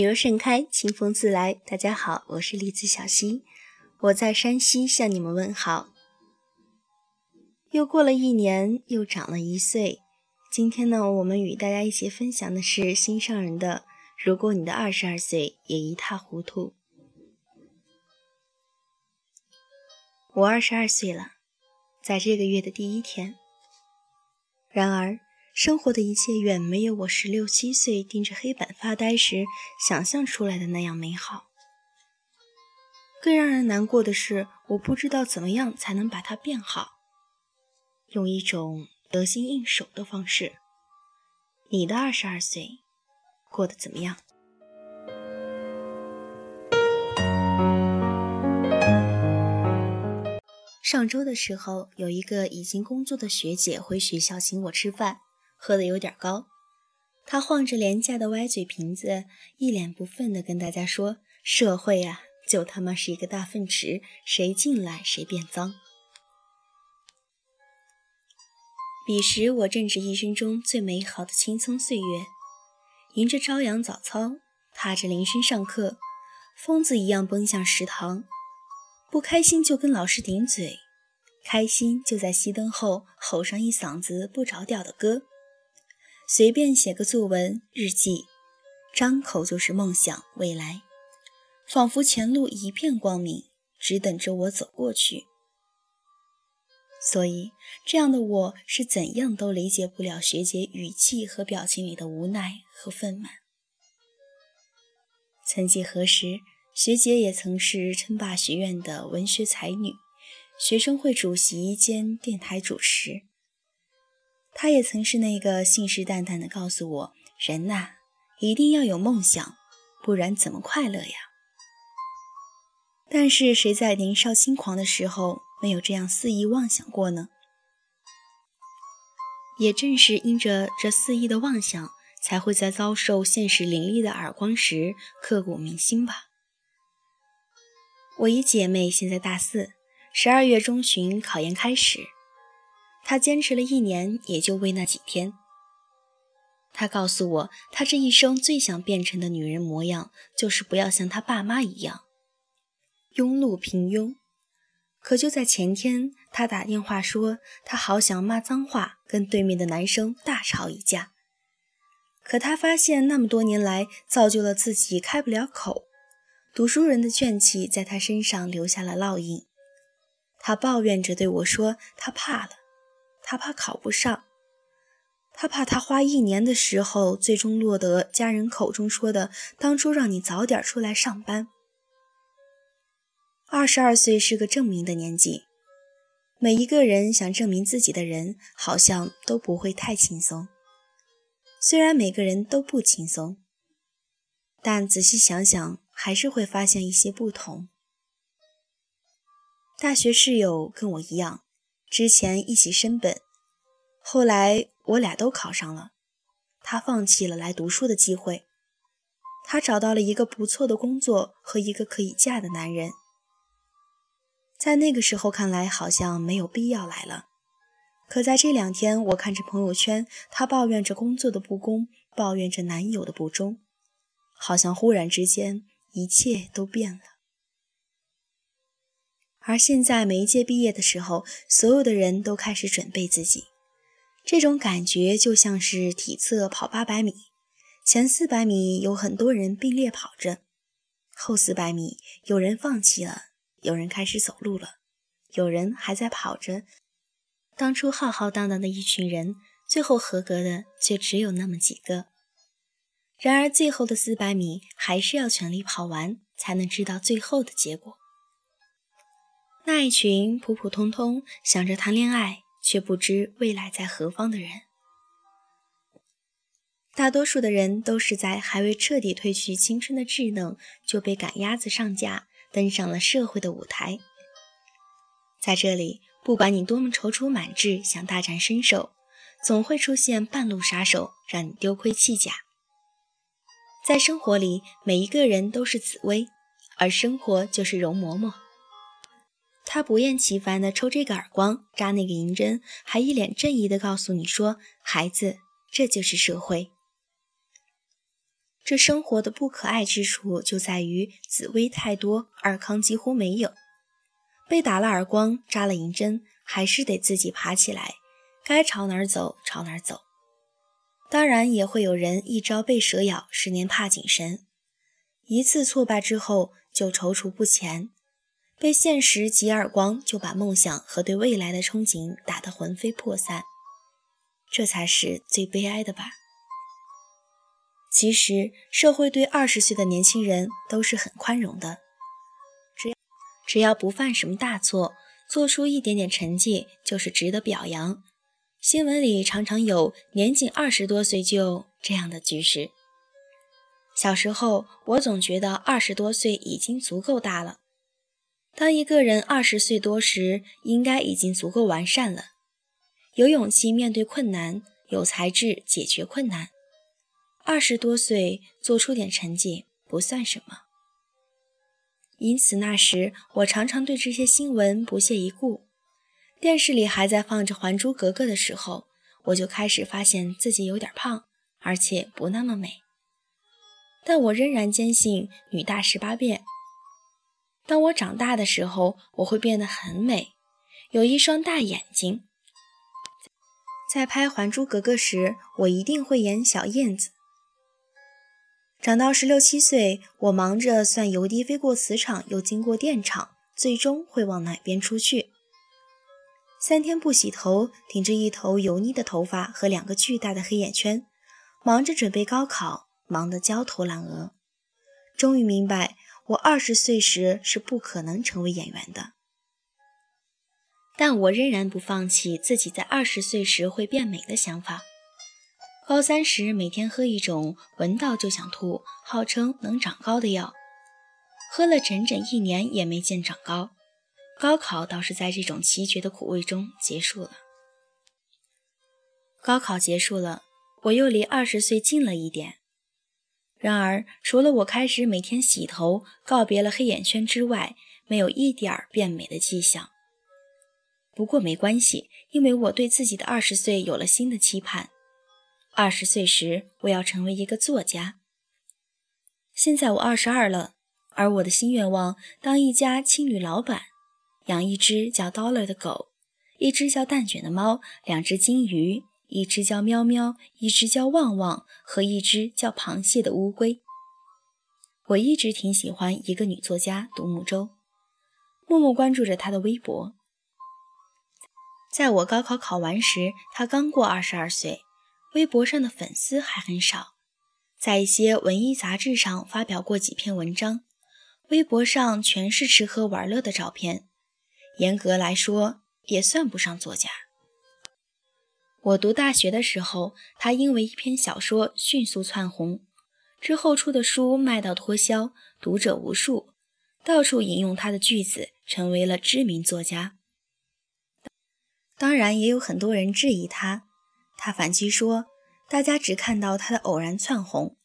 女若盛开，清风自来。大家好，我是栗子小溪，我在山西向你们问好。又过了一年，又长了一岁。今天呢，我们与大家一起分享的是心上人的。如果你的二十二岁也一塌糊涂，我二十二岁了，在这个月的第一天。然而。生活的一切远没有我十六七岁盯着黑板发呆时想象出来的那样美好。更让人难过的是，我不知道怎么样才能把它变好，用一种得心应手的方式。你的二十二岁过得怎么样？上周的时候，有一个已经工作的学姐回学校请我吃饭。喝的有点高，他晃着廉价的歪嘴瓶子，一脸不忿地跟大家说：“社会啊，就他妈是一个大粪池，谁进来谁变脏。”彼时我正值一生中最美好的青葱岁月，迎着朝阳早操，踏着铃声上课，疯子一样奔向食堂，不开心就跟老师顶嘴，开心就在熄灯后吼上一嗓子不着调的歌。随便写个作文、日记，张口就是梦想、未来，仿佛前路一片光明，只等着我走过去。所以，这样的我是怎样都理解不了学姐语气和表情里的无奈和愤懑。曾几何时，学姐也曾是称霸学院的文学才女，学生会主席兼电台主持。他也曾是那个信誓旦旦地告诉我：“人呐，一定要有梦想，不然怎么快乐呀？”但是谁在年少轻狂的时候没有这样肆意妄想过呢？也正是因着这肆意的妄想，才会在遭受现实凌厉的耳光时刻骨铭心吧。我一姐妹现在大四，十二月中旬考研开始。他坚持了一年，也就为那几天。他告诉我，他这一生最想变成的女人模样，就是不要像她爸妈一样庸碌平庸。可就在前天，他打电话说，他好想骂脏话，跟对面的男生大吵一架。可他发现，那么多年来，造就了自己开不了口，读书人的怨气在他身上留下了烙印。他抱怨着对我说：“他怕了。”他怕考不上，他怕他花一年的时候，最终落得家人口中说的“当初让你早点出来上班”。二十二岁是个证明的年纪，每一个人想证明自己的人，好像都不会太轻松。虽然每个人都不轻松，但仔细想想，还是会发现一些不同。大学室友跟我一样。之前一起升本，后来我俩都考上了，他放弃了来读书的机会，他找到了一个不错的工作和一个可以嫁的男人。在那个时候看来，好像没有必要来了。可在这两天，我看着朋友圈，他抱怨着工作的不公，抱怨着男友的不忠，好像忽然之间一切都变了。而现在，每一届毕业的时候，所有的人都开始准备自己。这种感觉就像是体测跑八百米，前四百米有很多人并列跑着，后四百米有人放弃了，有人开始走路了，有人还在跑着。当初浩浩荡荡的一群人，最后合格的却只有那么几个。然而，最后的四百米还是要全力跑完，才能知道最后的结果。那一群普普通通想着谈恋爱却不知未来在何方的人，大多数的人都是在还未彻底褪去青春的稚嫩，就被赶鸭子上架，登上了社会的舞台。在这里，不管你多么踌躇满志，想大展身手，总会出现半路杀手，让你丢盔弃甲。在生活里，每一个人都是紫薇，而生活就是容嬷嬷。他不厌其烦地抽这个耳光，扎那个银针，还一脸正义地告诉你说：“孩子，这就是社会。”这生活的不可爱之处就在于紫薇太多，尔康几乎没有。被打了耳光，扎了银针，还是得自己爬起来，该朝哪儿走朝哪儿走。当然也会有人一朝被蛇咬，十年怕井绳。一次挫败之后就踌躇不前，被现实几耳光，就把梦想和对未来的憧憬打得魂飞魄散。这才是最悲哀的吧。其实社会对二十岁的年轻人都是很宽容的，只要只要不犯什么大错，做出一点点成绩就是值得表扬。新闻里常常有年仅二十多岁就这样的局势。小时候我总觉得二十多岁已经足够大了。当一个人二十岁多时，应该已经足够完善了，有勇气面对困难，有才智解决困难。二十多岁做出点成绩不算什么，因此那时我常常对这些新闻不屑一顾。电视里还在放着《还珠格格》的时候，我就开始发现自己有点胖，而且不那么美。但我仍然坚信“女大十八变”。当我长大的时候，我会变得很美，有一双大眼睛。在拍《还珠格格》时，我一定会演小燕子。长到十六七岁，我忙着算油滴飞过磁场，又经过电场，最终会往哪边出去？三天不洗头，顶着一头油腻的头发和两个巨大的黑眼圈，忙着准备高考，忙得焦头烂额。终于明白，我二十岁时是不可能成为演员的。但我仍然不放弃自己在二十岁时会变美的想法。高三时，每天喝一种闻到就想吐、号称能长高的药，喝了整整一年也没见长高。高考倒是在这种奇绝的苦味中结束了。高考结束了，我又离二十岁近了一点。然而，除了我开始每天洗头、告别了黑眼圈之外，没有一点儿变美的迹象。不过没关系，因为我对自己的二十岁有了新的期盼。二十岁时，我要成为一个作家。现在我二十二了，而我的新愿望，当一家青旅老板，养一只叫 Dollar 的狗，一只叫蛋卷的猫，两只金鱼，一只叫喵喵，一只叫旺旺，和一只叫螃蟹的乌龟。我一直挺喜欢一个女作家独木舟，默默关注着她的微博。在我高考考完时，她刚过二十二岁。微博上的粉丝还很少，在一些文艺杂志上发表过几篇文章，微博上全是吃喝玩乐的照片。严格来说，也算不上作家。我读大学的时候，他因为一篇小说迅速窜红，之后出的书卖到脱销，读者无数，到处引用他的句子，成为了知名作家。当然，也有很多人质疑他。他反击说：“大家只看到他的偶然窜红，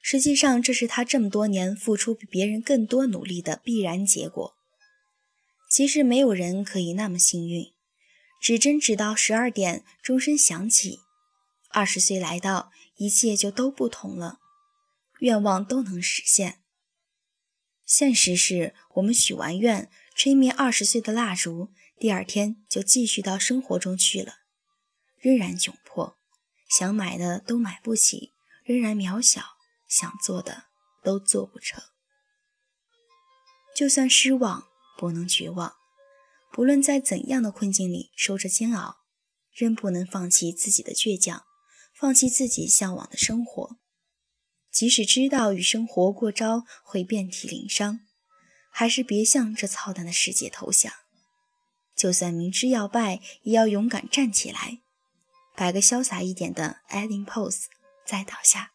实际上这是他这么多年付出比别人更多努力的必然结果。其实没有人可以那么幸运，指针指到十二点，钟声响起，二十岁来到，一切就都不同了，愿望都能实现。现实是我们许完愿，吹灭二十岁的蜡烛，第二天就继续到生活中去了。”仍然窘迫，想买的都买不起；仍然渺小，想做的都做不成。就算失望，不能绝望。不论在怎样的困境里受着煎熬，仍不能放弃自己的倔强，放弃自己向往的生活。即使知道与生活过招会遍体鳞伤，还是别向这操蛋的世界投降。就算明知要败，也要勇敢站起来。摆个潇洒一点的 ending pose，再倒下。